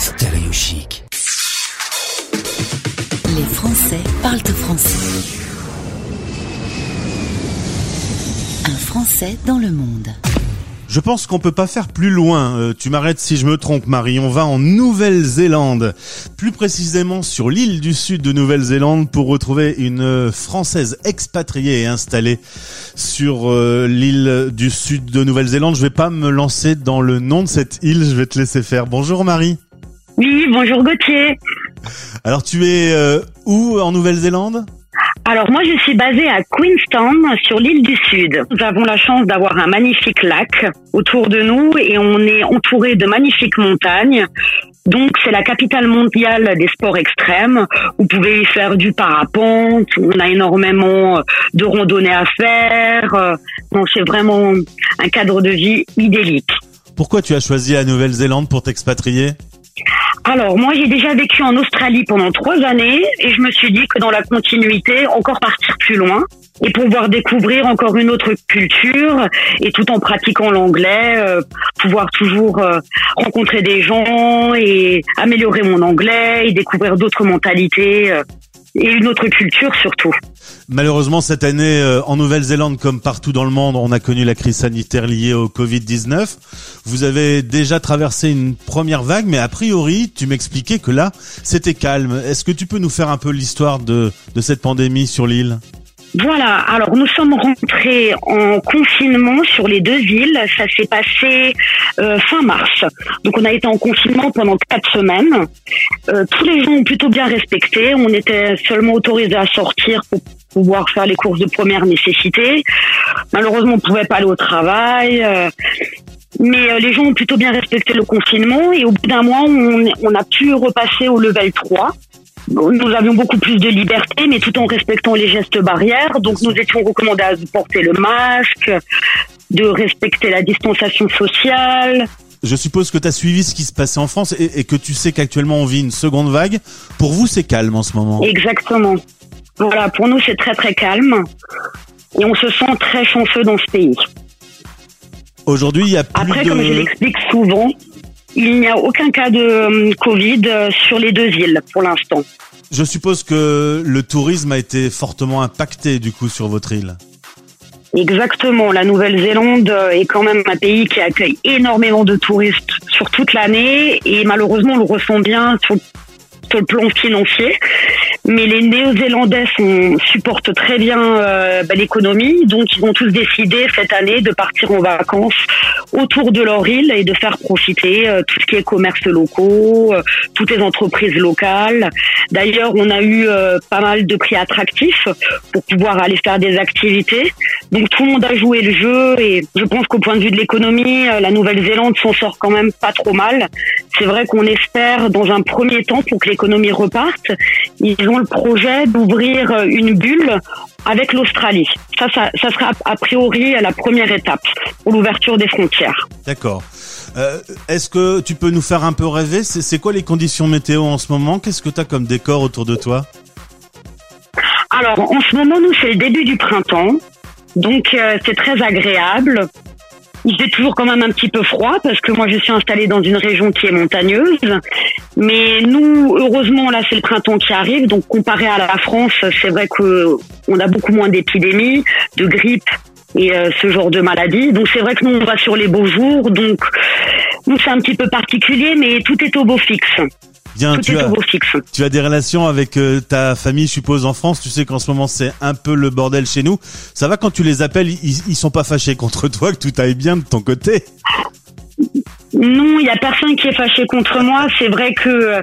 Stéréo chic. Les Français parlent français. Un Français dans le monde. Je pense qu'on peut pas faire plus loin. Euh, tu m'arrêtes si je me trompe, Marie. On va en Nouvelle-Zélande, plus précisément sur l'île du sud de Nouvelle-Zélande, pour retrouver une Française expatriée et installée sur euh, l'île du sud de Nouvelle-Zélande. Je vais pas me lancer dans le nom de cette île. Je vais te laisser faire. Bonjour, Marie. Oui, bonjour Gauthier. Alors, tu es euh, où en Nouvelle-Zélande? Alors moi je suis basée à Queenstown sur l'île du Sud. Nous avons la chance d'avoir un magnifique lac autour de nous et on est entouré de magnifiques montagnes. Donc c'est la capitale mondiale des sports extrêmes. Vous pouvez y faire du parapente, on a énormément de randonnées à faire. Donc c'est vraiment un cadre de vie idyllique. Pourquoi tu as choisi la Nouvelle-Zélande pour t'expatrier? Alors moi j'ai déjà vécu en Australie pendant trois années et je me suis dit que dans la continuité, encore partir plus loin et pouvoir découvrir encore une autre culture et tout en pratiquant l'anglais, euh, pouvoir toujours euh, rencontrer des gens et améliorer mon anglais et découvrir d'autres mentalités euh, et une autre culture surtout. Malheureusement, cette année, euh, en Nouvelle-Zélande, comme partout dans le monde, on a connu la crise sanitaire liée au Covid-19. Vous avez déjà traversé une première vague, mais a priori, tu m'expliquais que là, c'était calme. Est-ce que tu peux nous faire un peu l'histoire de, de cette pandémie sur l'île? Voilà, alors nous sommes rentrés en confinement sur les deux îles. Ça s'est passé euh, fin mars. Donc on a été en confinement pendant quatre semaines. Euh, tous les gens ont plutôt bien respecté. On était seulement autorisés à sortir pour pouvoir faire les courses de première nécessité. Malheureusement, on pouvait pas aller au travail. euh, mais euh, les gens ont plutôt bien respecté le confinement et au bout d'un mois, on, on a pu repasser au level 3. Nous avions beaucoup plus de liberté, mais tout en respectant les gestes barrières. Donc, nous étions recommandés à porter le masque, de respecter la distanciation sociale. Je suppose que tu as suivi ce qui se passait en France et, et que tu sais qu'actuellement on vit une seconde vague. Pour vous, c'est calme en ce moment. Exactement. Voilà, pour nous, c'est très très calme. Et on se sent très chanceux dans ce pays. Aujourd'hui, il y a plus Après, de... comme je l'explique souvent, il n'y a aucun cas de euh, Covid euh, sur les deux îles pour l'instant. Je suppose que le tourisme a été fortement impacté du coup sur votre île. Exactement. La Nouvelle-Zélande euh, est quand même un pays qui accueille énormément de touristes sur toute l'année et malheureusement, on le ressent bien sur, sur le plan financier. Mais les Néo-Zélandais supportent très bien euh, bah, l'économie, donc ils ont tous décidé cette année de partir en vacances autour de leur île et de faire profiter euh, tout ce qui est commerce locaux, euh, toutes les entreprises locales. D'ailleurs, on a eu euh, pas mal de prix attractifs pour pouvoir aller faire des activités. Donc tout le monde a joué le jeu et je pense qu'au point de vue de l'économie, euh, la Nouvelle-Zélande s'en sort quand même pas trop mal. C'est vrai qu'on espère dans un premier temps pour que l'économie reparte, ils ont le projet d'ouvrir euh, une bulle avec l'Australie. Ça, ça, ça sera a priori la première étape pour l'ouverture des frontières. D'accord. Euh, Est-ce que tu peux nous faire un peu rêver? C'est c'est quoi les conditions météo en ce moment? Qu'est-ce que tu as comme décor autour de toi? Alors, en ce moment, nous, c'est le début du printemps. Donc, euh, c'est très agréable. Il fait toujours quand même un petit peu froid parce que moi, je suis installée dans une région qui est montagneuse. Mais nous, heureusement, là, c'est le printemps qui arrive. Donc, comparé à la France, c'est vrai que on a beaucoup moins d'épidémies, de grippe et euh, ce genre de maladies. Donc, c'est vrai que nous, on va sur les beaux jours. Donc, nous, c'est un petit peu particulier, mais tout est au beau fixe. Bien, Tout tu est as, au beau fixe. tu as des relations avec euh, ta famille, je suppose, en France. Tu sais qu'en ce moment, c'est un peu le bordel chez nous. Ça va quand tu les appelles, ils, ils sont pas fâchés contre toi, que tout aille bien de ton côté? Non, il y a personne qui est fâché contre moi. C'est vrai que euh,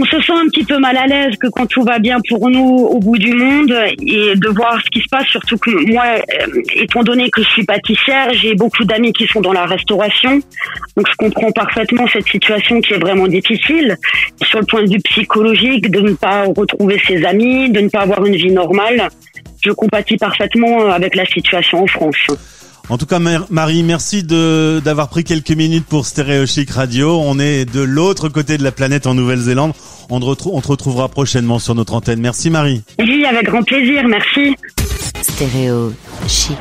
on se sent un petit peu mal à l'aise que quand tout va bien pour nous au bout du monde et de voir ce qui se passe. Surtout que moi, euh, étant donné que je suis pâtissière, j'ai beaucoup d'amis qui sont dans la restauration, donc je comprends parfaitement cette situation qui est vraiment difficile sur le point de vue psychologique, de ne pas retrouver ses amis, de ne pas avoir une vie normale. Je compatis parfaitement avec la situation en France. En tout cas, Mar- Marie, merci de d'avoir pris quelques minutes pour Stéréo Chic Radio. On est de l'autre côté de la planète en Nouvelle-Zélande. On, te retrou- on te retrouvera prochainement sur notre antenne. Merci Marie. Oui, avec grand plaisir. Merci. Stéréo chic.